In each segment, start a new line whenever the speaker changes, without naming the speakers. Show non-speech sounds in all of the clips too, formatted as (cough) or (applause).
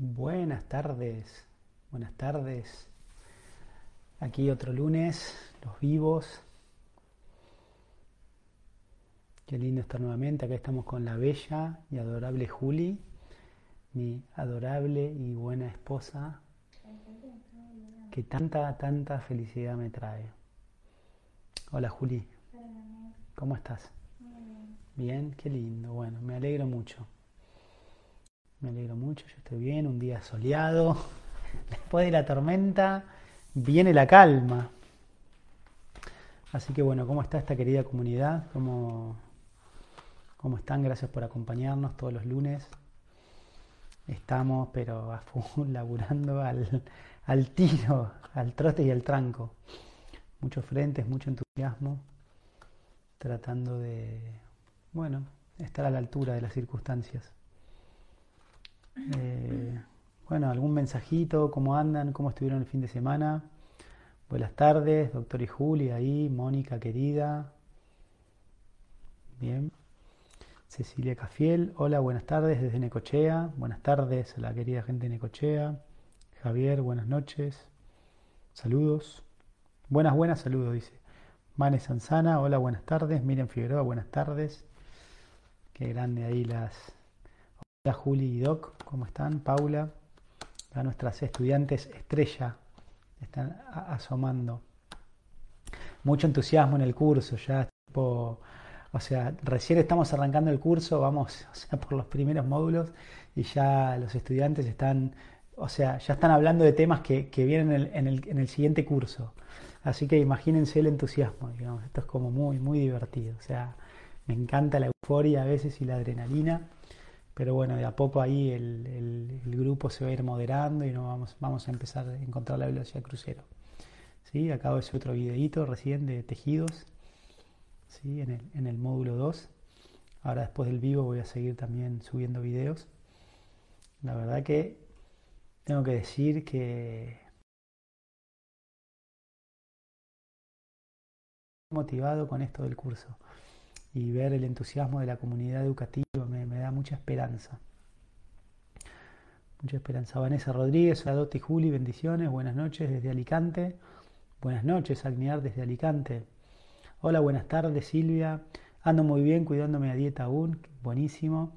Buenas tardes, buenas tardes. Aquí otro lunes, los vivos. Qué lindo estar nuevamente. Acá estamos con la bella y adorable Juli, mi adorable y buena esposa, que tanta, tanta felicidad me trae. Hola Juli, ¿cómo estás? Bien, qué lindo. Bueno, me alegro mucho. Me alegro mucho, yo estoy bien, un día soleado. (laughs) Después de la tormenta viene la calma. Así que bueno, ¿cómo está esta querida comunidad? ¿Cómo, cómo están? Gracias por acompañarnos todos los lunes. Estamos, pero a full, (laughs) laburando al, al tiro, al trote y al tranco. Muchos frentes, mucho entusiasmo, tratando de, bueno, estar a la altura de las circunstancias. Eh, bueno, algún mensajito, cómo andan, cómo estuvieron el fin de semana. Buenas tardes, doctor y Juli, ahí, Mónica querida. Bien. Cecilia Cafiel, hola, buenas tardes desde Necochea. Buenas tardes a la querida gente de Necochea. Javier, buenas noches. Saludos. Buenas, buenas, saludos, dice. Mane Sanzana, hola, buenas tardes. Miren Figueroa, buenas tardes. Qué grande ahí las, Hola Juli y Doc, ¿cómo están? Paula, a nuestras estudiantes estrella están asomando. Mucho entusiasmo en el curso, ya tipo, o sea, recién estamos arrancando el curso, vamos (laughs) por los primeros módulos y ya los estudiantes están, o sea, ya están hablando de temas que, vienen en el, en, el, en el, siguiente curso. Así que imagínense el entusiasmo, digamos, esto es como muy, muy divertido. O sea, me encanta la euforia a veces y la adrenalina pero bueno, de a poco ahí el, grupo se va a ir moderando y no vamos, vamos a empezar a encontrar la velocidad crucero. ¿Sí? Acabo de otro videito recién de tejidos ¿sí? en, el, en el módulo 2. Ahora después del vivo voy a seguir también subiendo videos. La verdad que tengo que decir que motivado con esto del curso y ver el entusiasmo de la comunidad educativa me, da mucha esperanza. Mucha esperanza. Vanessa Rodríguez, Adote Juli, bendiciones, buenas noches desde Alicante. Buenas noches, Agniar desde Alicante. Hola, buenas tardes, Silvia. Ando muy bien, cuidándome a dieta aún, buenísimo.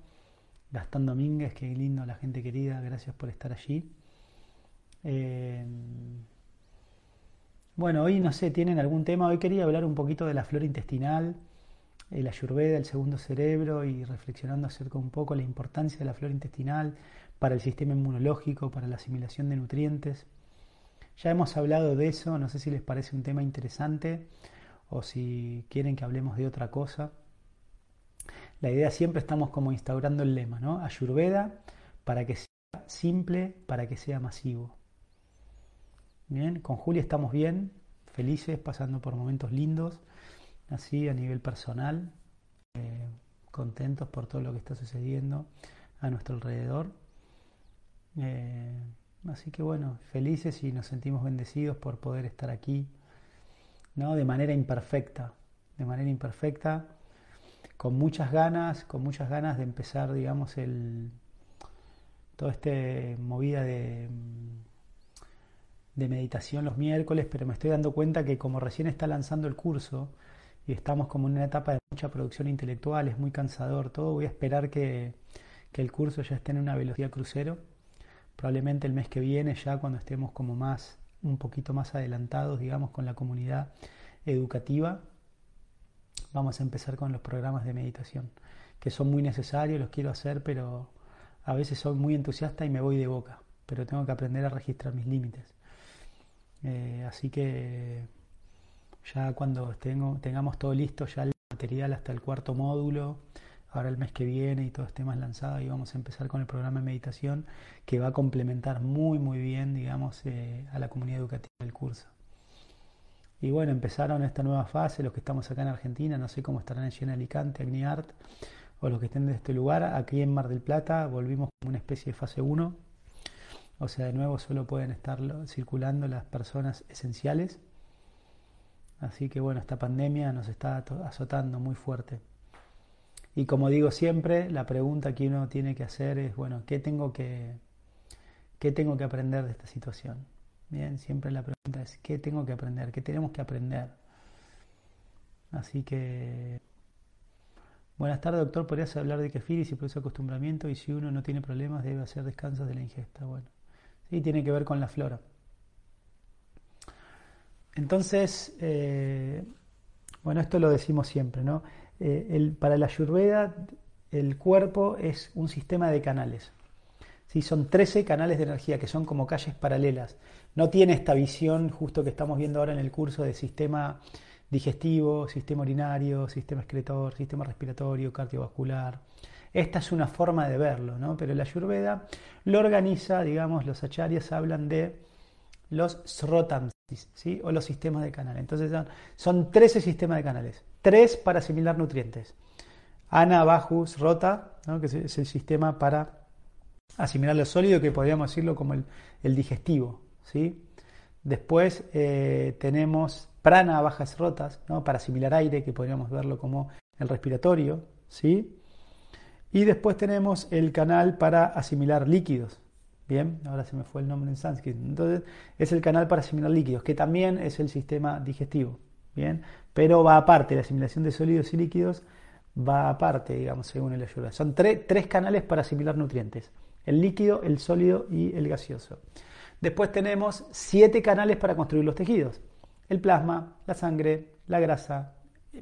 Gastón Domínguez, qué lindo, la gente querida, gracias por estar allí. Eh, bueno, hoy no sé, ¿tienen algún tema? Hoy quería hablar un poquito de la flora intestinal el ayurveda, el segundo cerebro y reflexionando acerca un poco la importancia de la flora intestinal para el sistema inmunológico, para la asimilación de nutrientes. Ya hemos hablado de eso, no sé si les parece un tema interesante o si quieren que hablemos de otra cosa. La idea siempre estamos como instaurando el lema, ¿no? Ayurveda para que sea simple, para que sea masivo. Bien, con Julia estamos bien, felices, pasando por momentos lindos así a nivel personal, eh, contentos por todo lo que está sucediendo a nuestro alrededor. Eh, así que bueno, felices y nos sentimos bendecidos por poder estar aquí, ¿no? De manera imperfecta, de manera imperfecta, con muchas ganas, con muchas ganas de empezar, digamos, el toda esta movida de, de meditación los miércoles, pero me estoy dando cuenta que como recién está lanzando el curso, y estamos como en una etapa de mucha producción intelectual, es muy cansador todo. Voy a esperar que, que el curso ya esté en una velocidad crucero. Probablemente el mes que viene, ya cuando estemos como más, un poquito más adelantados, digamos, con la comunidad educativa, vamos a empezar con los programas de meditación, que son muy necesarios, los quiero hacer, pero a veces soy muy entusiasta y me voy de boca, pero tengo que aprender a registrar mis límites. Eh, así que ya cuando tengamos todo listo, ya el material hasta el cuarto módulo, ahora el mes que viene y todo esté más lanzado, y vamos a empezar con el programa de meditación que va a complementar muy, muy bien, digamos, eh, a la comunidad educativa del curso. Y bueno, empezaron esta nueva fase, los que estamos acá en Argentina, no sé cómo estarán allí en Alicante, Agniart, o los que estén de este lugar, aquí en Mar del Plata volvimos como una especie de fase 1, o sea, de nuevo solo pueden estar circulando las personas esenciales Así que bueno, esta pandemia nos está azotando muy fuerte. Y como digo siempre, la pregunta que uno tiene que hacer es, bueno, ¿qué tengo que, ¿Qué tengo que aprender de esta situación? Bien, siempre la pregunta es, ¿qué tengo que aprender? ¿Qué tenemos que aprender? Así que, buenas tardes doctor, ¿podrías hablar de kefir y si produce acostumbramiento y si uno no tiene problemas debe hacer descansos de la ingesta? Bueno, sí, tiene que ver con la flora. Entonces, eh, bueno, esto lo decimos siempre, ¿no? Eh, para la ayurveda, el cuerpo es un sistema de canales. ¿sí? Son 13 canales de energía que son como calles paralelas. No tiene esta visión justo que estamos viendo ahora en el curso de sistema digestivo, sistema urinario, sistema excretor, sistema respiratorio, cardiovascular. Esta es una forma de verlo, ¿no? Pero la Ayurveda lo organiza, digamos, los acharyas hablan de los srotams, ¿sí? O los sistemas de canales. Entonces son, 13 sistemas de canales, tres para asimilar nutrientes. Ana, Bajus, Rota, que es el sistema para asimilar lo sólido, que podríamos decirlo como el, digestivo. ¿sí? Después eh, tenemos prana bajas rotas, ¿no? para asimilar aire, que podríamos verlo como el respiratorio. ¿sí? Y después tenemos el canal para asimilar líquidos. Bien, ahora se me fue el nombre en sánscrito. Entonces, es el canal para asimilar líquidos, que también es el sistema digestivo. Bien, pero va aparte, la asimilación de sólidos y líquidos va aparte, digamos, según el ayuda. Son tres canales para asimilar nutrientes el líquido, el sólido y el gaseoso. Después tenemos siete canales para construir los tejidos. El plasma, la sangre, la grasa,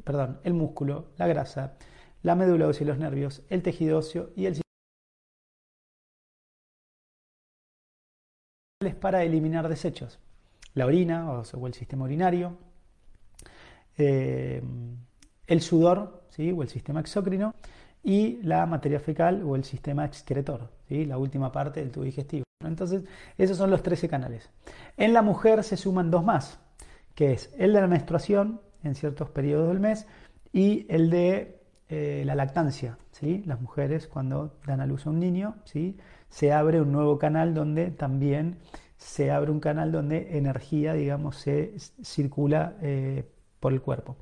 perdón, el músculo, la grasa, la médula ósea y los nervios, el tejido óseo y el para eliminar desechos. La orina o el sistema urinario, eh, el sudor ¿sí? o el sistema exócrino y la materia fecal o el sistema excretor, ¿sí? la última parte del tubo digestivo. Entonces, esos son los 13 canales. En la mujer se suman dos más, que es el de la menstruación en ciertos periodos del mes y el de eh, la lactancia. ¿sí? Las mujeres cuando dan a luz a un niño, ¿sí? Se abre un nuevo canal donde también se abre un canal donde energía, digamos, se circula eh, por el cuerpo.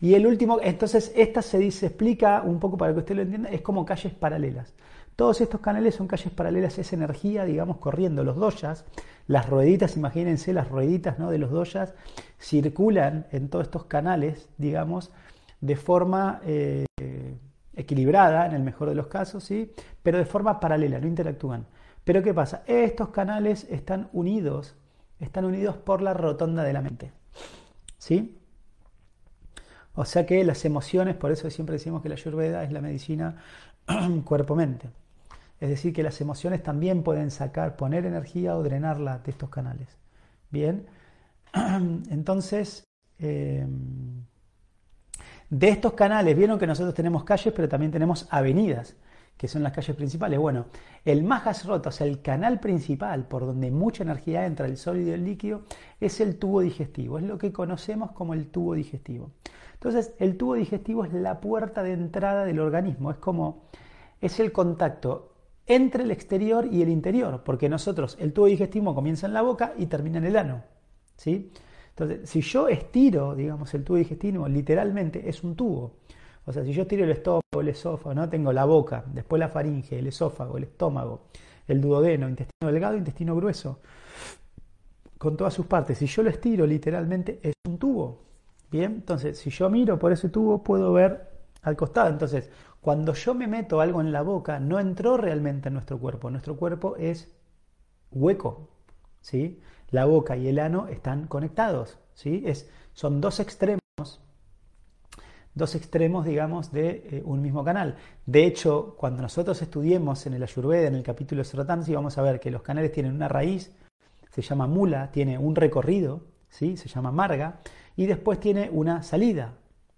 Y el último, entonces esta se dice, explica un poco para que usted lo entienda, es como calles paralelas. Todos estos canales son calles paralelas, es energía, digamos, corriendo. Los doyas, las rueditas, imagínense, las rueditas ¿no? de los doyas circulan en todos estos canales, digamos, de forma eh, equilibrada, en el mejor de los casos, ¿sí? pero de forma paralela, no interactúan. Pero ¿qué pasa? Estos canales están unidos, están unidos por la rotonda de la mente. ¿Sí? O sea que las emociones, por eso siempre decimos que la Ayurveda es la medicina (clears throat) cuerpo-mente. Es decir, que las emociones también pueden sacar, poner energía o drenarla de estos canales. Bien, (clears throat) entonces, em, de estos canales, vieron que nosotros tenemos calles, pero también tenemos avenidas, que son las calles principales. Bueno, el Majas Rota, o sea, el canal principal por donde mucha energía entra, el sólido y el líquido, es el tubo digestivo, es lo que conocemos como el tubo digestivo. Entonces, el tubo digestivo es la puerta de entrada del organismo, es como, es el contacto entre el exterior y el interior, porque nosotros, el tubo digestivo comienza en la boca y termina en el ano, ¿sí? Entonces, si yo estiro, digamos, el tubo digestivo, literalmente es un tubo. O sea, si yo estiro el estómago, el esófago, ¿no? Tengo la boca, después la faringe, el esófago, el estómago, el duodeno, intestino delgado, intestino grueso, con todas sus partes. Si yo lo estiro, literalmente es un tubo. Bien, entonces si yo miro por ese tubo puedo ver al costado. Entonces, cuando yo me meto algo en la boca, no entró realmente en nuestro cuerpo. Nuestro cuerpo es hueco. ¿sí? La boca y el ano están conectados. ¿sí? Es, son dos extremos dos extremos, digamos, de eh, un mismo canal. De hecho, cuando nosotros estudiemos en el Ayurveda, en el capítulo Sratamsi, vamos a ver que los canales tienen una raíz, se llama mula, tiene un recorrido, ¿sí? se llama marga, y después tiene una salida.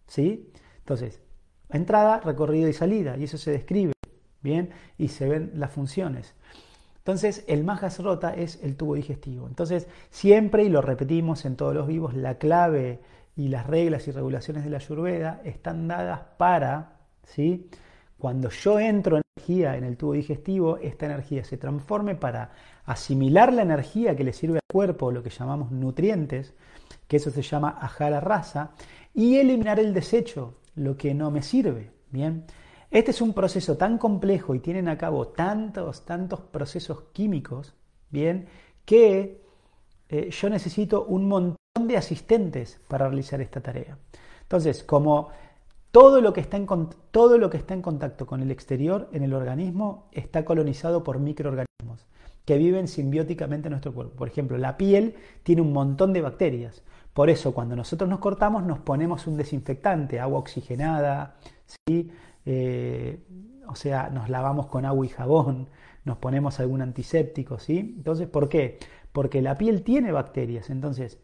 ¿sí? Entonces, entrada, recorrido y salida, y eso se describe bien y se ven las funciones. Entonces, el majas rota es el tubo digestivo. Entonces, siempre, y lo repetimos en todos los vivos, la clave y las reglas y regulaciones de la Ayurveda están dadas para, ¿sí? cuando yo entro energía en el tubo digestivo, esta energía se transforme para asimilar la energía que le sirve al cuerpo, lo que llamamos nutrientes, que eso se llama ajara rasa, y eliminar el desecho, lo que no me sirve. Bien, este es un proceso tan complejo y tienen a cabo tantos, tantos procesos químicos, bien, que eh, yo necesito un montón de asistentes para realizar esta tarea. Entonces, como todo lo, que está en, todo lo que está en contacto con el exterior en el organismo está colonizado por microorganismos que viven simbióticamente en nuestro cuerpo. Por ejemplo, la piel tiene un montón de bacterias. Por eso, cuando nosotros nos cortamos, nos ponemos un desinfectante, agua oxigenada, ¿sí? Eh, o sea, nos lavamos con agua y jabón, nos ponemos algún antiséptico, ¿sí? Entonces, ¿por qué? Porque la piel tiene bacterias, entonces,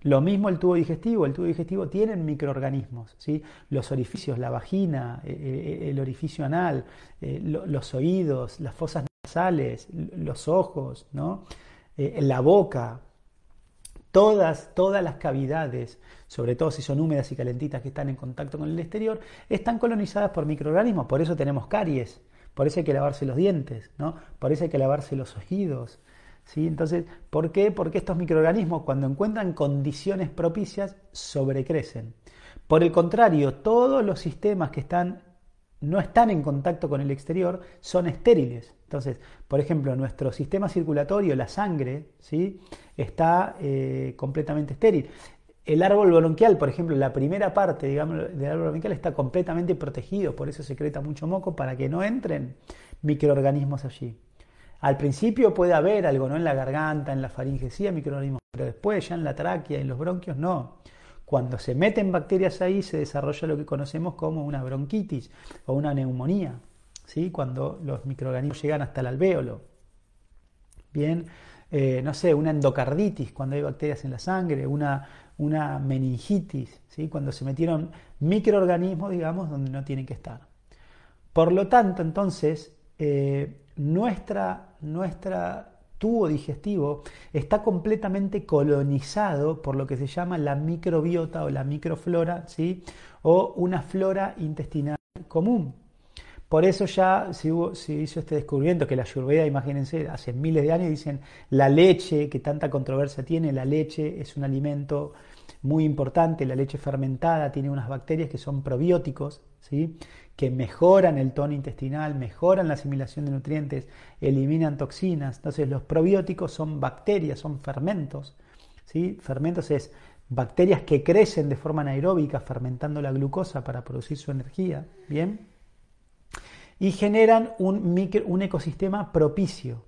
lo mismo el tubo digestivo, el tubo digestivo tiene microorganismos, ¿sí? Los orificios, la vagina, eh, eh, el orificio anal, los oídos, las fosas nasales, los ojos, ¿no? la boca, Todas, todas las cavidades, sobre todo si son húmedas y calentitas que están en contacto con el exterior, están colonizadas por microorganismos. Por eso tenemos caries, por eso hay que lavarse los dientes, ¿no? por eso hay que lavarse los oídos. ¿sí? Entonces, ¿por qué? Porque estos microorganismos cuando encuentran condiciones propicias sobrecrecen. Por el contrario, todos los sistemas que están no están en contacto con el exterior, son estériles. Entonces, por ejemplo, nuestro sistema circulatorio, la sangre, ¿sí? está eh, completamente estéril. El árbol bronquial, por ejemplo, la primera parte digamos, del árbol bronquial está completamente protegido, por eso secreta mucho moco para que no entren microorganismos allí. Al principio puede haber algo, ¿no? En la garganta, en la faringe, sí, microorganismos, pero después ya en la tráquea, en los bronquios, no. Cuando se meten bacterias ahí se desarrolla lo que conocemos como una bronquitis o una neumonía, ¿sí? cuando los microorganismos llegan hasta el alvéolo. Bien, eh, no sé, una endocarditis cuando hay bacterias en la sangre, una, una meningitis, ¿sí? cuando se metieron microorganismos, digamos, donde no tienen que estar. Por lo tanto, entonces, eh, nuestra, nuestra tubo digestivo está completamente colonizado por lo que se llama la microbiota o la microflora, ¿sí? o una flora intestinal común. Por eso ya se, hizo este descubrimiento que la ayurveda, imagínense, hace miles de años dicen la leche, que tanta controversia tiene, la leche es un alimento muy importante, la leche fermentada tiene unas bacterias que son probióticos, ¿sí? que mejoran el tono intestinal, mejoran la asimilación de nutrientes, eliminan toxinas. Entonces los probióticos son bacterias, son fermentos. ¿sí? Fermentos es bacterias que crecen de forma anaeróbica fermentando la glucosa para producir su energía, ¿bien? Y generan un, un ecosistema propicio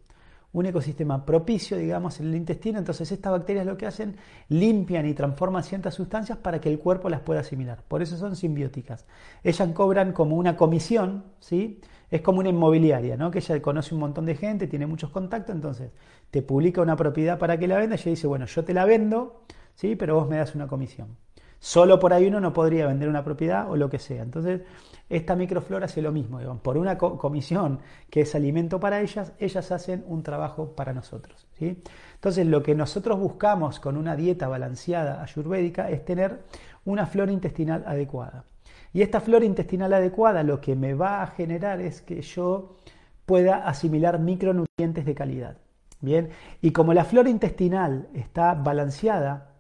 un ecosistema propicio, digamos, en el intestino, entonces estas bacterias lo que hacen, limpian y transforman ciertas sustancias para que el cuerpo las pueda asimilar. Por eso son simbióticas. Ellas cobran como una comisión, ¿sí? Es como una inmobiliaria, ¿no? Que ella conoce un montón de gente, tiene muchos contactos, entonces te publica una propiedad para que la venda y ella dice, bueno, yo te la vendo, ¿sí? Pero vos me das una comisión. Solo por ahí uno no podría vender una propiedad o lo que sea. Entonces, esta microflora hace lo mismo. Por una comisión que es alimento para ellas, ellas hacen un trabajo para nosotros. ¿sí? Entonces, lo que nosotros buscamos con una dieta balanceada ayurvédica es tener una flora intestinal adecuada. Y esta flora intestinal adecuada lo que me va a generar es que yo pueda asimilar micronutrientes de calidad. Bien, y como la flora intestinal está balanceada,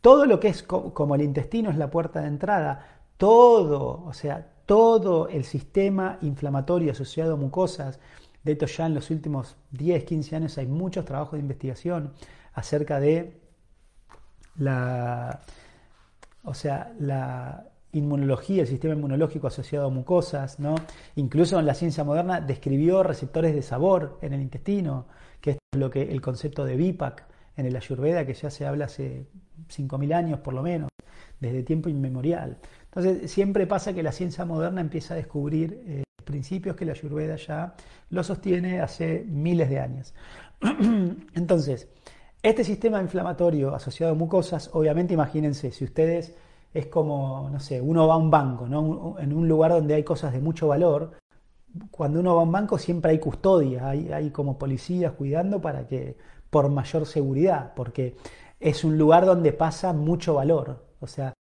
todo lo que es como el intestino es la puerta de entrada, todo, o sea, todo el sistema inflamatorio asociado a mucosas, de hecho ya en los últimos 10, 15 años hay muchos trabajos de investigación acerca de la, o sea, la inmunología, el sistema inmunológico asociado a mucosas, ¿no? Incluso en la ciencia moderna describió receptores de sabor en el intestino, que es lo que el concepto de BIPAC en el Ayurveda, que ya se habla hace 5.000 años por lo menos, desde tiempo inmemorial. Entonces siempre pasa que la ciencia moderna empieza a descubrir eh, principios que la Ayurveda ya lo sostiene hace miles de años. (clears throat) Entonces, este sistema inflamatorio asociado a mucosas, obviamente imagínense, si ustedes es como, no sé, uno va a un banco, ¿no? en un lugar donde hay cosas de mucho valor, cuando uno va a un banco siempre hay custodia, hay, hay como policías cuidando para que, por mayor seguridad, porque es un lugar donde pasa mucho valor, o sea,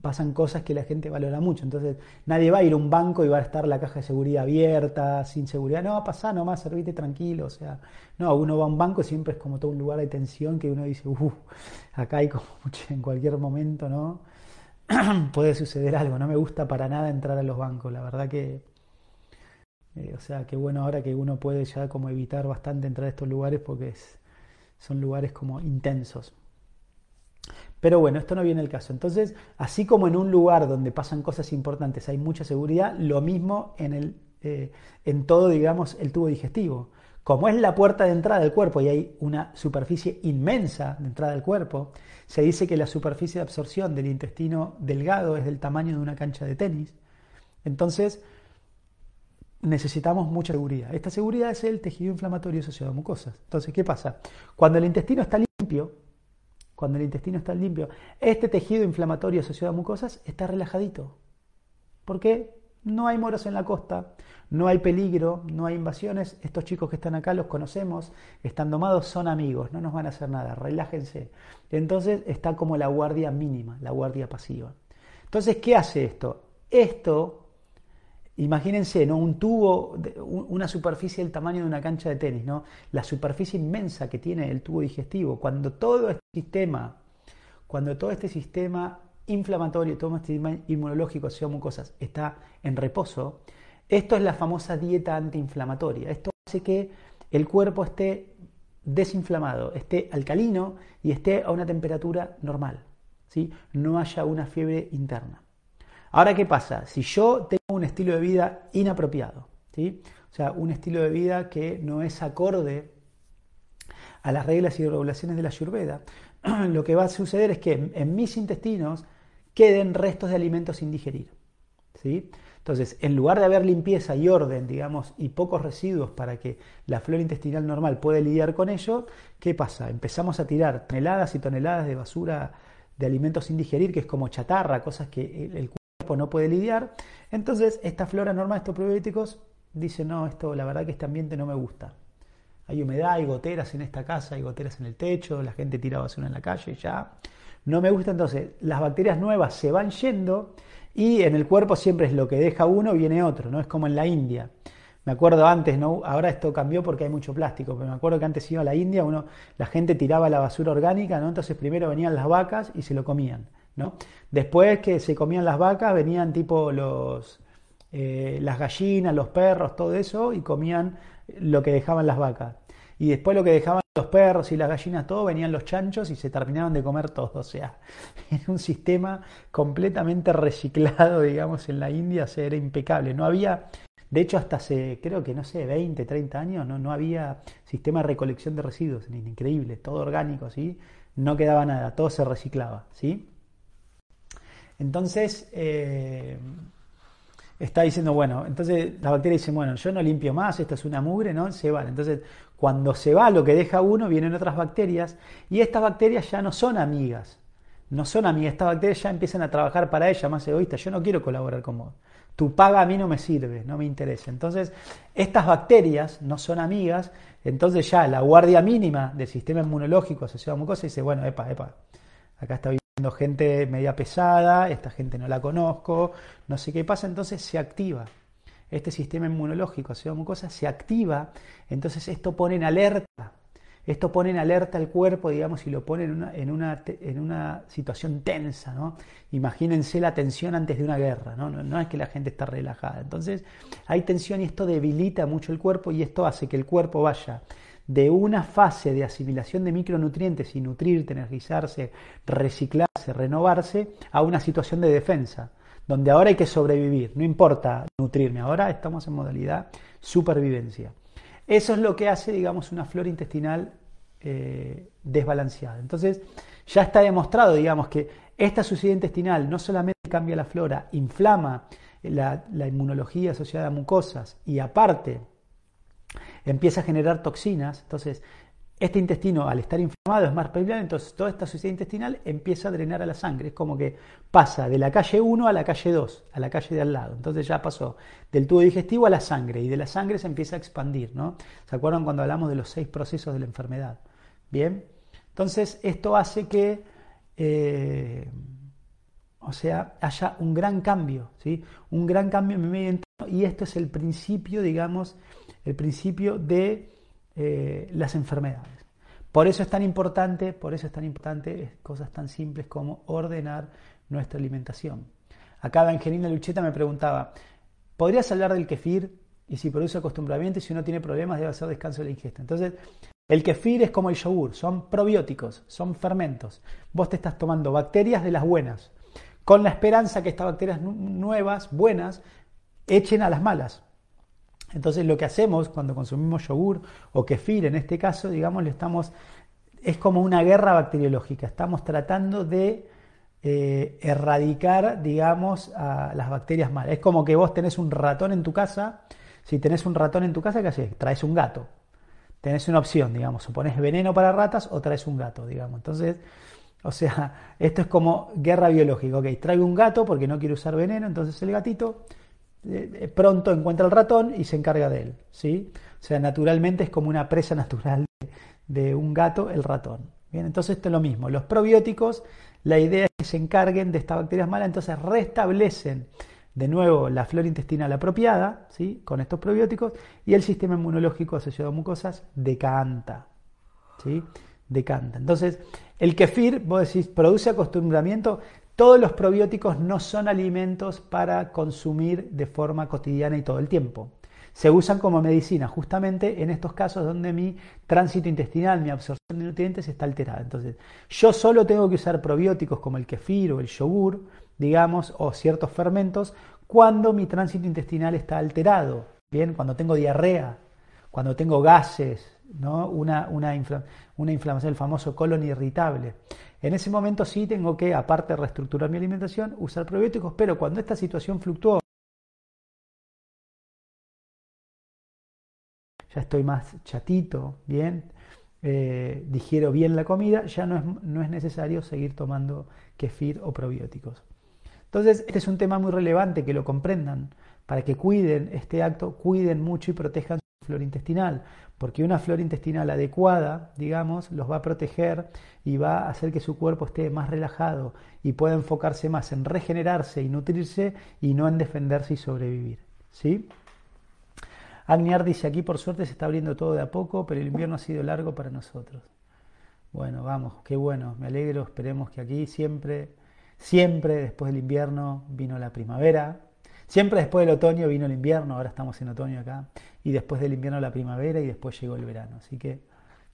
pasan cosas que la gente valora mucho. Entonces, nadie va a ir a un banco y va a estar la caja de seguridad abierta, sin seguridad. No, pasar nomás, servite tranquilo. O sea, no, uno va a un banco y siempre es como todo un lugar de tensión que uno dice, uff, acá hay como en cualquier momento, ¿no? (clears throat) Puede suceder algo. No me gusta para nada entrar a los bancos. La verdad que, eh, o sea, qué bueno ahora que uno puede ya como evitar bastante entrar a estos lugares porque son lugares como intensos. Pero bueno, esto no viene el caso. Entonces, así como en un lugar donde pasan cosas importantes hay mucha seguridad, lo mismo en, el, eh, en todo, digamos, el tubo digestivo. Como es la puerta de entrada del cuerpo y hay una superficie inmensa de entrada del cuerpo, se dice que la superficie de absorción del intestino delgado es del tamaño de una cancha de tenis. Entonces, necesitamos mucha seguridad. Esta seguridad es el tejido inflamatorio asociado a mucosas. Entonces, ¿qué pasa? Cuando el intestino está limpio, cuando el intestino está limpio, este tejido inflamatorio asociado a mucosas está relajadito. ¿Por qué? No hay moros en la costa, no hay peligro, no hay invasiones. Estos chicos que están acá los conocemos, están domados, son amigos, no nos van a hacer nada, relájense. Entonces está como la guardia mínima, la guardia pasiva. Entonces, ¿qué hace esto? Esto Imagínense, ¿no? Un tubo, una superficie del tamaño de una cancha de tenis, ¿no? La superficie inmensa que tiene el tubo digestivo. Cuando todo este sistema, cuando todo este sistema inflamatorio, todo este sistema inmunológico, sea mucosas, está en reposo, esto es la famosa dieta antiinflamatoria. Esto hace que el cuerpo esté desinflamado, esté alcalino y esté a una temperatura normal, ¿sí? No haya una fiebre interna. Ahora, ¿qué pasa? Si yo tengo un estilo de vida inapropiado, ¿sí? o sea, un estilo de vida que no es acorde a las reglas y regulaciones de la Ayurveda, (clears throat) lo que va a suceder es que en, mis intestinos queden restos de alimentos sin digerir. ¿sí? Entonces, en lugar de haber limpieza y orden, digamos, y pocos residuos para que la flora intestinal normal pueda lidiar con ello, ¿qué pasa? Empezamos a tirar toneladas y toneladas de basura de alimentos sin digerir, que es como chatarra, cosas que el, no puede lidiar. Entonces, esta flora normal, estos probióticos, dice, no, esto, la verdad que este ambiente no me gusta. Hay humedad, hay goteras en esta casa, hay goteras en el techo, la gente tira basura en la calle ya. No me gusta, entonces las bacterias nuevas se van yendo y en el cuerpo siempre es lo que deja uno, viene otro, ¿no? Es como en la India. Me acuerdo antes, ¿no? Ahora esto cambió porque hay mucho plástico, pero me acuerdo que antes iba a la India, uno, la gente tiraba la basura orgánica, ¿no? Entonces primero venían las vacas y se lo comían. Después que se comían las vacas, venían tipo los, eh, las gallinas, los perros, todo eso, y comían lo que dejaban las vacas. Y después lo que dejaban los perros y las gallinas, todo, venían los chanchos y se terminaban de comer todo. O sea, (laughs) era un sistema completamente reciclado, digamos, en la India, era impecable. No había, de hecho, hasta hace, creo que no sé, 20, 30 años, no, no había sistema de recolección de residuos. Increíble, todo orgánico, ¿sí? No quedaba nada, todo se reciclaba, ¿sí? Entonces, eh, está diciendo, bueno, entonces la bacteria dice, bueno, yo no limpio más, esto es una mugre, ¿no? Se van. Entonces, cuando se va lo que deja uno, vienen otras bacterias y estas bacterias ya no son amigas. No son amigas, estas bacterias ya empiezan a trabajar para ella más egoísta. Yo no quiero colaborar con vos. Tu paga a mí no me sirve, no me interesa. Entonces, estas bacterias no son amigas, entonces ya la guardia mínima del sistema inmunológico asociado a mucosa dice, bueno, epa, epa, acá está gente media pesada, esta gente no la conozco, no sé qué pasa, entonces se activa. Este sistema inmunológico, a mucosa, se activa, entonces esto pone en alerta, esto pone en alerta al cuerpo, digamos, y lo pone en una, en una, en una situación tensa, ¿no? Imagínense la tensión antes de una guerra, ¿no? ¿no? No es que la gente está relajada. Entonces, hay tensión y esto debilita mucho el cuerpo y esto hace que el cuerpo vaya de una fase de asimilación de micronutrientes y nutrirte, energizarse, reciclarse, renovarse, a una situación de defensa, donde ahora hay que sobrevivir, no importa nutrirme, ahora estamos en modalidad supervivencia. Eso es lo que hace, digamos, una flora intestinal eh, desbalanceada. Entonces, ya está demostrado, digamos, que esta suciedad intestinal no solamente cambia la flora, inflama la, la inmunología asociada a mucosas y aparte empieza a generar toxinas, entonces este intestino al estar inflamado es más permeable, entonces toda esta suciedad intestinal empieza a drenar a la sangre, es como que pasa de la calle 1 a la calle 2, a la calle de al lado, entonces ya pasó del tubo digestivo a la sangre y de la sangre se empieza a expandir, ¿no? ¿Se acuerdan cuando hablamos de los seis procesos de la enfermedad? Bien, entonces esto hace que... Eh, o sea, haya un gran cambio, ¿sí? Un gran cambio en mi medio entorno y esto es el principio, digamos, el principio de eh, las enfermedades. Por eso es tan importante, por eso es tan importante cosas tan simples como ordenar nuestra alimentación. Acá Evangelina Lucheta me preguntaba, ¿podrías hablar del kefir? Y si produce acostumbramiento y si uno tiene problemas debe hacer descanso de la ingesta. Entonces, El kefir es como el yogur, son probióticos, son fermentos. Vos te estás tomando bacterias de las buenas, con la esperanza que estas bacterias nuevas, buenas, echen a las malas. Entonces lo que hacemos cuando consumimos yogur o kefir, en este caso, digamos, le estamos, es como una guerra bacteriológica. Estamos tratando de eh, erradicar, digamos, a las bacterias malas. Es como que vos tenés un ratón en tu casa. Si tenés un ratón en tu casa, ¿qué haces? Traes un gato. Tenés una opción, digamos, o pones veneno para ratas o traes un gato, digamos. Entonces, o sea, (laughs) esto es como guerra biológica. Ok, traigo un gato porque no quiero usar veneno, entonces el gatito eh, eh, pronto encuentra el ratón y se encarga de él. ¿sí? O sea, naturalmente es como una presa natural de, un gato el ratón. Bien, entonces esto es lo mismo. Los probióticos, la idea es que se encarguen de estas bacterias malas, entonces restablecen de nuevo la flora intestinal apropiada, ¿sí? con estos probióticos, y el sistema inmunológico asociado a mucosas decanta. ¿sí? Decanta. Entonces, el kefir, vos decís, produce acostumbramiento. Todos los probióticos no son alimentos para consumir de forma cotidiana y todo el tiempo. Se usan como medicina justamente en estos casos donde mi tránsito intestinal, mi absorción de nutrientes está alterada. Entonces, yo solo tengo que usar probióticos como el kefir o el yogur, digamos, o ciertos fermentos cuando mi tránsito intestinal está alterado. Bien, cuando tengo diarrea, cuando tengo gases, ¿no? una, una, una inflamación, el famoso colon irritable. En ese momento sí tengo que, aparte de reestructurar mi alimentación, usar probióticos, pero cuando esta situación fluctuó, ya estoy más chatito, bien, eh, digiero bien la comida, ya no es, no es necesario seguir tomando kefir o probióticos. Entonces, este es un tema muy relevante que lo comprendan, para que cuiden este acto, cuiden mucho y protejan su flora intestinal, porque una flora intestinal adecuada, digamos, los va a proteger y va a hacer que su cuerpo esté más relajado y pueda enfocarse más en regenerarse y nutrirse y no en defenderse y sobrevivir. ¿Sí? Agniar dice, aquí por suerte se está abriendo todo de a poco, pero el invierno ha sido largo para nosotros. Bueno, vamos, qué bueno, me alegro, esperemos que aquí siempre, siempre después del invierno vino la primavera, Siempre después del otoño vino el invierno, ahora estamos en otoño acá, y después del invierno la primavera y después llegó el verano. Así que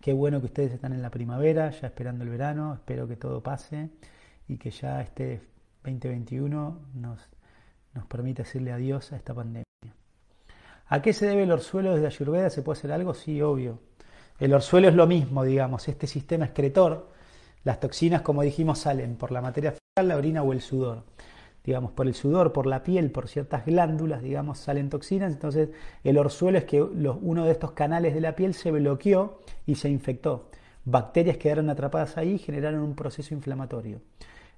qué bueno que ustedes están en la primavera, ya esperando el verano, espero que todo pase y que ya este 2021 nos, nos permita decirle adiós a esta pandemia. ¿A qué se debe el orzuelo desde Ayurveda? ¿Se puede hacer algo? Sí, obvio. El orzuelo es lo mismo, digamos, este sistema excretor. Las toxinas, como dijimos, salen por la materia fecal, la orina o el sudor digamos, por el sudor, por la piel, por ciertas glándulas, digamos, salen toxinas. Entonces, el orzuelo es que uno de estos canales de la piel se bloqueó y se infectó. Bacterias quedaron atrapadas ahí y generaron un proceso inflamatorio.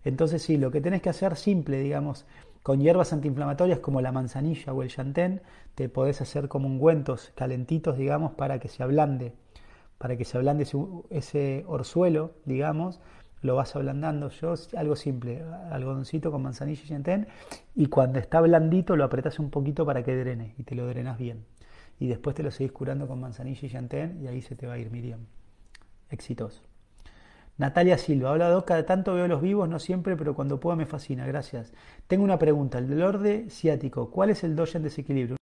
Entonces, sí, lo que tenés que hacer simple, digamos, con hierbas antiinflamatorias como la manzanilla o el chantén, te podés hacer como ungüentos calentitos, digamos, para que se ablande, para que se ablande ese, ese orzuelo, digamos, lo vas ablandando. Yo, algo simple, algodoncito con manzanilla y chantén, y cuando está blandito lo apretas un poquito para que drene, y te lo drenas bien. Y después te lo seguís curando con manzanilla y chantén, y ahí se te va a ir, Miriam. Exitoso. Natalia Silva, habla dos, cada tanto veo los vivos, no siempre, pero cuando puedo me fascina, gracias. Tengo una pregunta, el dolor de ciático, ¿cuál es el doya en desequilibrio?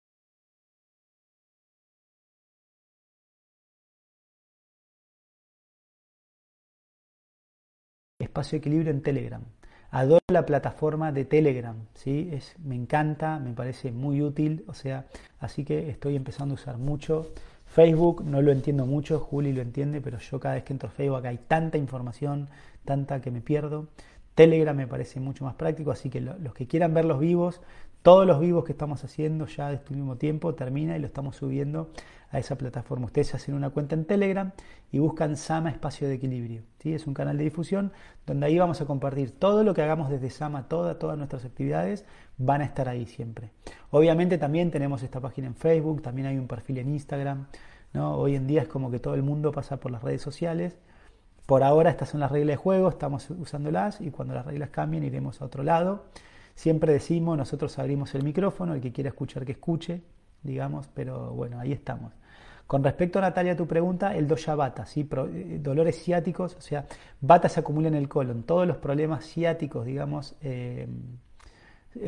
Espacio equilibrio en Telegram. Adoro la plataforma de Telegram, ¿sí? Es, me encanta, me parece muy útil, o sea, así que estoy empezando a usar mucho. Facebook no lo entiendo mucho, Juli lo entiende, pero yo cada vez que entro a Facebook hay tanta información, tanta que me pierdo. Telegram me parece mucho más práctico, así que los que quieran ver los vivos, todos los vivos que estamos haciendo ya de este último tiempo termina y lo estamos subiendo a esa plataforma. Ustedes hacen una cuenta en Telegram y buscan Sama Espacio de Equilibrio. ¿sí? Es un canal de difusión donde ahí vamos a compartir todo lo que hagamos desde Sama, toda, todas nuestras actividades van a estar ahí siempre. Obviamente también tenemos esta página en Facebook, también hay un perfil en Instagram. ¿no? Hoy en día es como que todo el mundo pasa por las redes sociales. Por ahora estas son las reglas de juego, estamos usándolas y cuando las reglas cambien iremos a otro lado. Siempre decimos, nosotros abrimos el micrófono, el que quiera escuchar que escuche, digamos, pero bueno, ahí estamos. Con respecto, a Natalia, tu pregunta, el doya bata, ¿sí? Eh, dolores ciáticos, o sea, bata se acumula en el colon. Todos los problemas ciáticos, digamos, eh,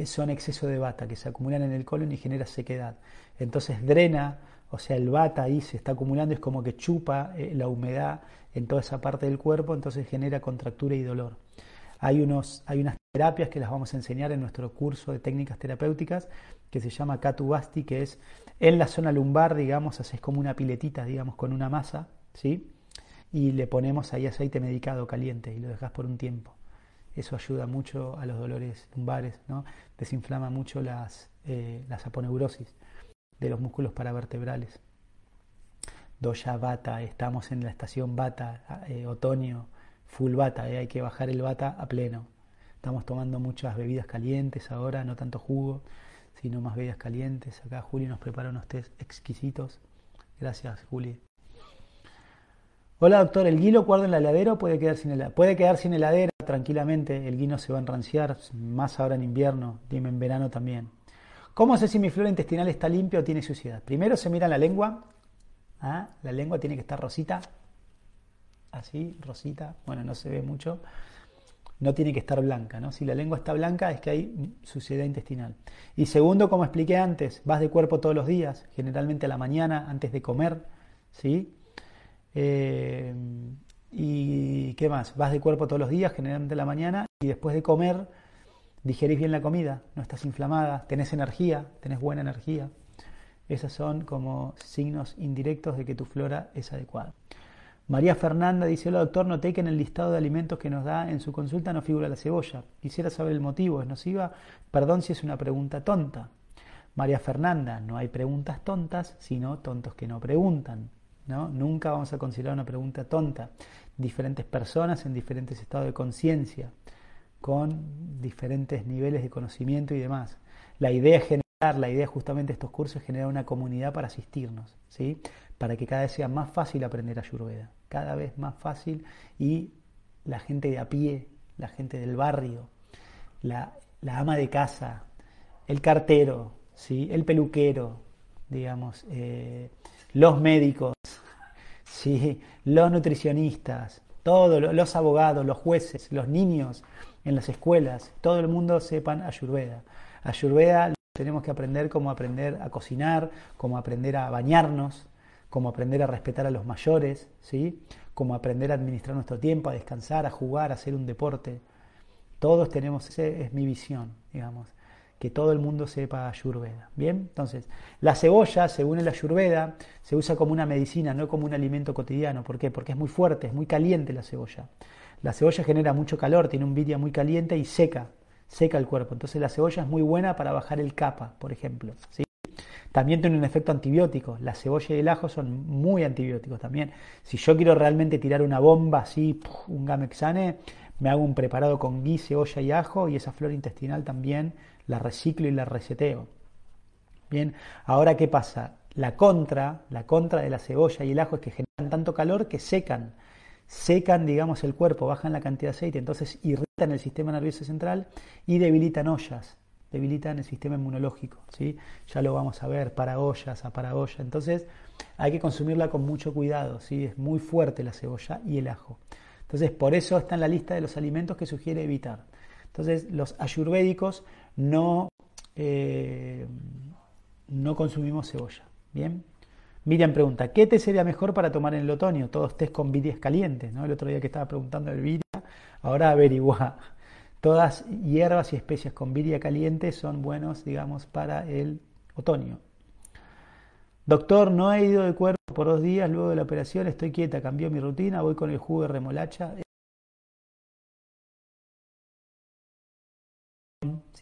son exceso de bata, que se acumulan en el colon y genera sequedad. Entonces drena, o sea, el bata ahí se está acumulando, es como que chupa eh, la humedad en toda esa parte del cuerpo, entonces genera contractura y dolor. Hay, unos, hay unas terapias que las vamos a enseñar en nuestro curso de técnicas terapéuticas que se llama Katubasti, que es en la zona lumbar, digamos, haces como una piletita, digamos, con una masa, ¿sí? Y le ponemos ahí aceite medicado caliente y lo dejas por un tiempo. Eso ayuda mucho a los dolores lumbares, ¿no? Desinflama mucho las, eh, las aponeurosis de los músculos paravertebrales. Doya bata, estamos en la estación bata, eh, otoño, full bata, eh, hay que bajar el bata a pleno. Estamos tomando muchas bebidas calientes ahora, no tanto jugo, sino más bebidas calientes. Acá Juli nos prepara unos test exquisitos. Gracias, Juli. Hola doctor, ¿el guilo cuardo en la heladera puede quedar sin heladera? Puede quedar sin heladera tranquilamente, el guino se va a enranciar, más ahora en invierno, dime en verano también. ¿Cómo sé si mi flora intestinal está limpia o tiene suciedad? Primero se mira la lengua, ¿ah? la lengua tiene que estar rosita, así, rosita, bueno, no se ve mucho, no tiene que estar blanca, ¿no? Si la lengua está blanca es que hay suciedad intestinal. Y segundo, como expliqué antes, vas de cuerpo todos los días, generalmente a la mañana, antes de comer, ¿sí? Eh, ¿Y qué más? Vas de cuerpo todos los días, generalmente a la mañana, y después de comer digerís bien la comida, no estás inflamada, tenés energía, tenés buena energía. Esos son como signos indirectos de que tu flora es adecuada. María Fernanda dice, hola doctor, noté que en el listado de alimentos que nos da en su consulta no figura la cebolla. Quisiera saber el motivo, ¿es nociva? Perdón si es una pregunta tonta. María Fernanda, no hay preguntas tontas, sino tontos que no preguntan. ¿no? Nunca vamos a considerar una pregunta tonta. Diferentes personas en diferentes estados de conciencia, con diferentes niveles de conocimiento y demás. La idea es generar, la idea justamente de estos cursos es generar una comunidad para asistirnos, ¿sí? para que cada vez sea más fácil aprender Ayurveda, cada vez más fácil y la gente de a pie, la gente del barrio, la, ama de casa, el cartero, ¿sí? el peluquero, digamos, eh, los médicos, (laughs) ¿sí? los nutricionistas, todos los abogados, los jueces, los niños en las escuelas, todo el mundo sepan Ayurveda. Ayurveda tenemos que aprender cómo aprender a cocinar, cómo aprender a bañarnos, cómo aprender a respetar a los mayores, ¿sí? cómo aprender a administrar nuestro tiempo, a descansar, a jugar, a hacer un deporte. Todos tenemos, esa es mi visión, digamos que todo el mundo sepa ayurveda. Bien, entonces, la cebolla, según el ayurveda, se usa como una medicina, no como un alimento cotidiano. ¿Por qué? Porque es muy fuerte, es muy caliente la cebolla. La cebolla genera mucho calor, tiene un vidria muy caliente y seca, seca el cuerpo. Entonces la cebolla es muy buena para bajar el capa, por ejemplo. ¿sí? También tiene un efecto antibiótico. La cebolla y el ajo son muy antibióticos también. Si yo quiero realmente tirar una bomba así, un gamexane, me hago un preparado con gui, cebolla y ajo y esa flora intestinal también la reciclo y la reseteo. Bien, ahora ¿qué pasa? La contra, la contra de la cebolla y el ajo es que generan tanto calor que secan, secan, digamos, el cuerpo, bajan la cantidad de aceite, entonces irritan el sistema nervioso central y debilitan ollas, debilitan el sistema inmunológico, ¿sí? Ya lo vamos a ver, para ollas, a para olla. Entonces, hay que consumirla con mucho cuidado, ¿sí? Es muy fuerte la cebolla y el ajo. Entonces, por eso está en la lista de los alimentos que sugiere evitar. Entonces, los ayurvédicos no, eh, no consumimos cebolla. Bien. Miriam pregunta, ¿qué té sería mejor para tomar en el otoño? Todos tés con virias calientes, ¿no? El otro día que estaba preguntando el viria, ahora averigua. Todas hierbas y especias con viria caliente son buenos, digamos, para el otoño. Doctor, no he ido de cuerpo por dos días luego de la operación, estoy quieta, cambió mi rutina, voy con el jugo de remolacha.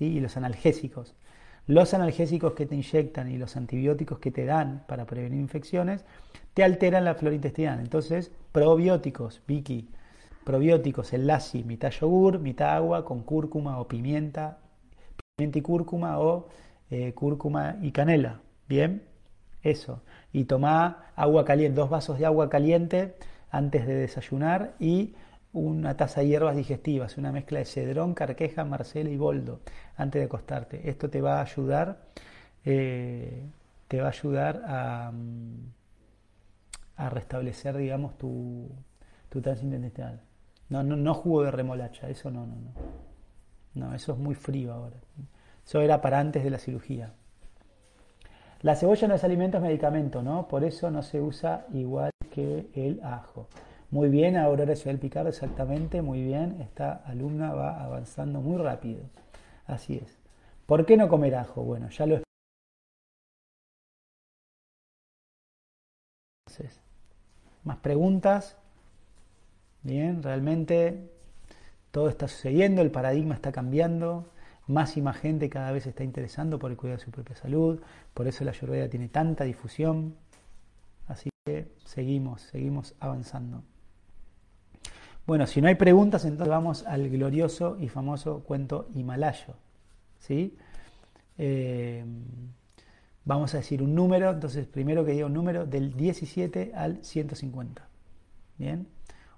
y los analgésicos. Los analgésicos que te inyectan y los antibióticos que te dan para prevenir infecciones te alteran la flora intestinal. Entonces, probióticos, Vicky, probióticos, el LASI, mitad yogur, mitad agua con cúrcuma o pimienta, pimienta y cúrcuma o eh, cúrcuma y canela. Bien, eso. Y toma agua caliente, dos vasos de agua caliente antes de desayunar y una taza de hierbas digestivas, una mezcla de cedrón, carqueja, marcela y boldo antes de acostarte. Esto te va a ayudar, eh, te va a ayudar a, a restablecer, digamos, tu, tu intestinal. No, no, no jugo de remolacha, eso no, no, no. No, eso es muy frío ahora. Eso era para antes de la cirugía. La cebolla no es alimento, es medicamento, ¿no? Por eso no se usa igual que el ajo. Muy bien, Aurora Isabel Picardo, exactamente, muy bien. Esta alumna va avanzando muy rápido. Así es. ¿Por qué no comer ajo? Bueno, ya lo ¿Más preguntas? Bien, realmente todo está sucediendo, el paradigma está cambiando, más y más gente cada vez se está interesando por el cuidado de su propia salud, por eso la Ayurveda tiene tanta difusión. Así que seguimos, seguimos avanzando. Bueno, si no hay preguntas, entonces vamos al glorioso y famoso cuento himalayo. ¿sí? Eh, vamos a decir un número, entonces primero que diga un número del 17 al 150. Bien,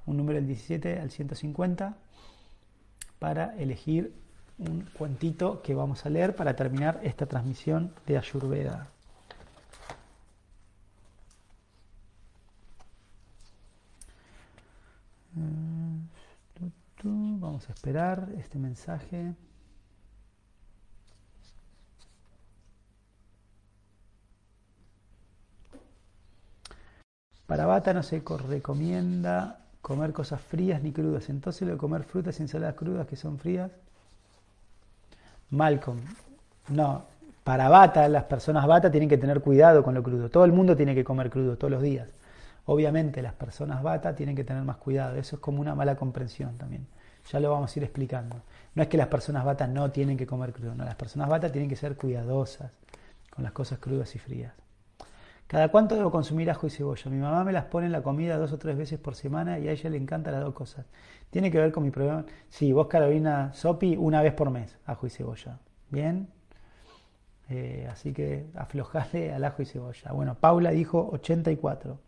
un número del 17 al 150 para elegir un cuentito que vamos a leer para terminar esta transmisión de Ayurveda. Vamos a esperar este mensaje. Para bata no se recomienda comer cosas frías ni crudas. Entonces lo de comer frutas y ensaladas crudas que son frías. Malcolm, no, para bata, las personas bata tienen que tener cuidado con lo crudo. Todo el mundo tiene que comer crudo todos los días. Obviamente las personas bata tienen que tener más cuidado. Eso es como una mala comprensión también. Ya lo vamos a ir explicando. No es que las personas bata no tienen que comer crudo. No, las personas bata tienen que ser cuidadosas con las cosas crudas y frías. ¿Cada cuánto debo consumir ajo y cebolla? Mi mamá me las pone en la comida dos o tres veces por semana y a ella le encantan las dos cosas. ¿Tiene que ver con mi problema? Sí, vos Carolina Sopi, una vez por mes, ajo y cebolla. ¿Bien? Eh, así que aflojale al ajo y cebolla. Bueno, Paula dijo 84.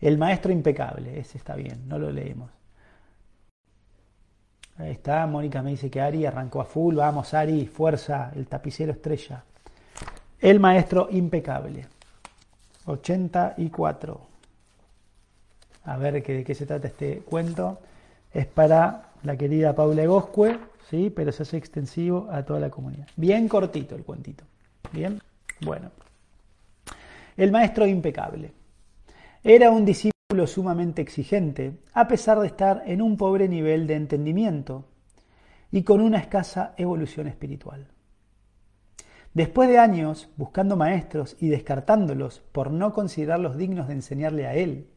El maestro impecable, ese está bien, no lo leemos. Ahí está, Mónica me dice que Ari arrancó a full, vamos Ari, fuerza, el tapicero estrella. El maestro impecable. 84. A ver de qué se trata este cuento. Es para la querida Paula Egoscue, ¿sí? pero se hace extensivo a toda la comunidad. Bien cortito el cuentito. Bien, bueno. El maestro impecable. Era un discípulo sumamente exigente, a pesar de estar en un pobre nivel de entendimiento y con una escasa evolución espiritual. Después de años buscando maestros y descartándolos por no considerarlos dignos de enseñarle a él,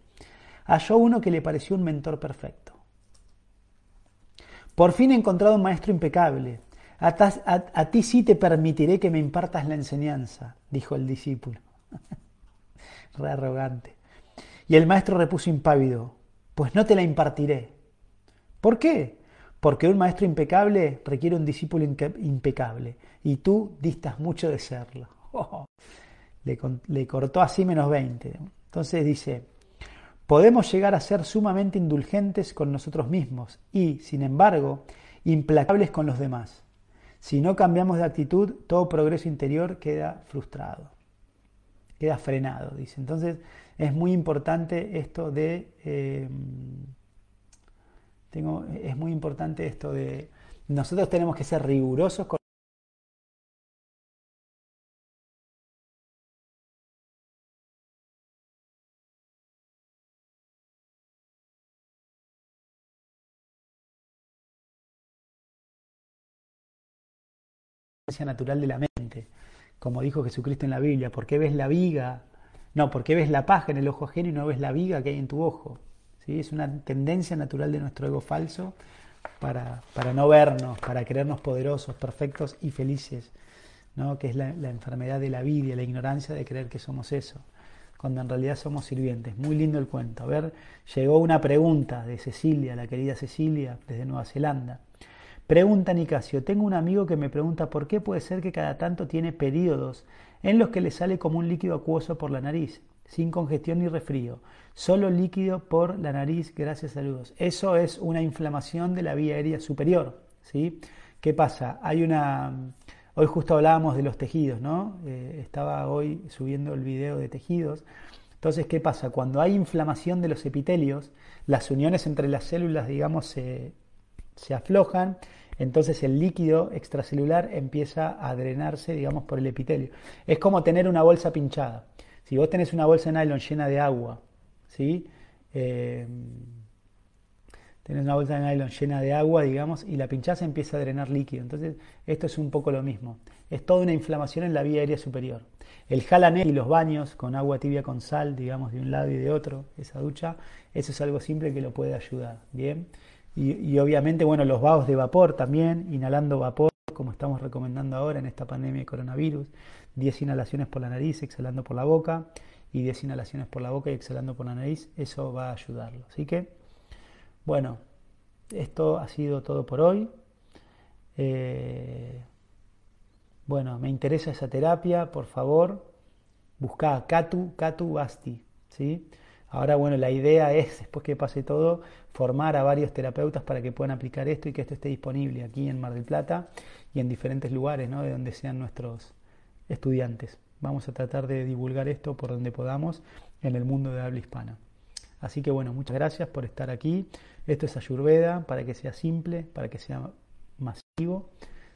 halló uno que le pareció un mentor perfecto. Por fin he encontrado un maestro impecable. A, ti sí te permitiré que me impartas la enseñanza, dijo el discípulo. (laughs) Re arrogante. Y el maestro repuso impávido, pues no te la impartiré. ¿Por qué? Porque un maestro impecable requiere un discípulo impecable y tú distas mucho de serlo. (laughs) le, cortó así menos 20. Entonces dice, podemos llegar a ser sumamente indulgentes con nosotros mismos y, sin embargo, implacables con los demás. Si no cambiamos de actitud, todo progreso interior queda frustrado, queda frenado, dice. Entonces es muy importante esto de... Eh, es muy importante esto de... Nosotros tenemos que ser rigurosos con natural de la mente, como dijo Jesucristo en la Biblia, ¿por qué ves la viga? No, ¿por qué ves la paja en el ojo ajeno y no ves la viga que hay en tu ojo? Es una tendencia natural de nuestro ego falso para, para no vernos, para creernos poderosos, perfectos y felices, ¿no? que es la, la enfermedad de la vida, la ignorancia de creer que somos eso, cuando en realidad somos sirvientes. Muy lindo el cuento. A ver, llegó una pregunta de Cecilia, la querida Cecilia, desde Nueva Zelanda. Pregunta Nicasio, tengo un amigo que me pregunta por qué puede ser que cada tanto tiene periodos en los que le sale como un líquido acuoso por la nariz, sin congestión ni resfrío, solo líquido por la nariz, gracias a. Eso es una inflamación de la vía aérea superior, ¿sí? ¿Qué pasa? Hay una... Hoy justo hablábamos de los tejidos, ¿no? Eh, estaba hoy subiendo el video de tejidos. Entonces, ¿qué pasa? Cuando hay inflamación de los epitelios, las uniones entre las células, digamos, se, se aflojan entonces el líquido extracelular empieza a drenarse, digamos, por el epitelio. Es como tener una bolsa pinchada. Si vos tenés una bolsa de nylon llena de agua, ¿sí? Eh, tenés una bolsa de nylon llena de agua, digamos, y la pinchás empieza a drenar líquido. Entonces, esto es un poco lo mismo. Es toda una inflamación en la vía aérea superior. El jalané y los baños con agua tibia con sal, digamos, de un lado y de otro, esa ducha, eso es algo simple que lo puede ayudar, ¿bien? Y, obviamente, bueno, los vaos de vapor también, inhalando vapor, como estamos recomendando ahora en esta pandemia de coronavirus, 10 inhalaciones por la nariz, exhalando por la boca, y 10 inhalaciones por la boca y exhalando por la nariz, eso va a ayudarlo. Así que, bueno, esto ha sido todo por hoy. Eh, bueno, me interesa esa terapia, por favor, busca Katu, Katu Basti, ¿sí? Ahora, bueno, la idea es, (laughs) después que pase todo, formar a varios terapeutas para que puedan aplicar esto y que esto esté disponible aquí en Mar del Plata y en diferentes lugares, ¿no? De donde sean nuestros estudiantes. Vamos a tratar de divulgar esto por donde podamos en el mundo de habla hispana. Así que bueno, muchas gracias por estar aquí. Esto es Ayurveda para que sea simple, para que sea masivo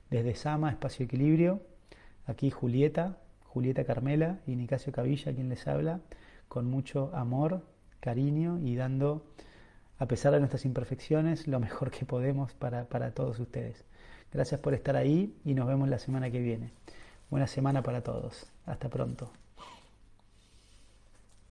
desde Sama, Espacio Equilibrio, aquí Julieta, Julieta Carmela y Nicasio Cavilla, quien les habla, con mucho amor, cariño y dando, a pesar de nuestras imperfecciones, lo mejor que podemos para, para todos ustedes. Gracias por estar ahí y nos vemos la semana que viene. Buena semana para todos. Hasta pronto.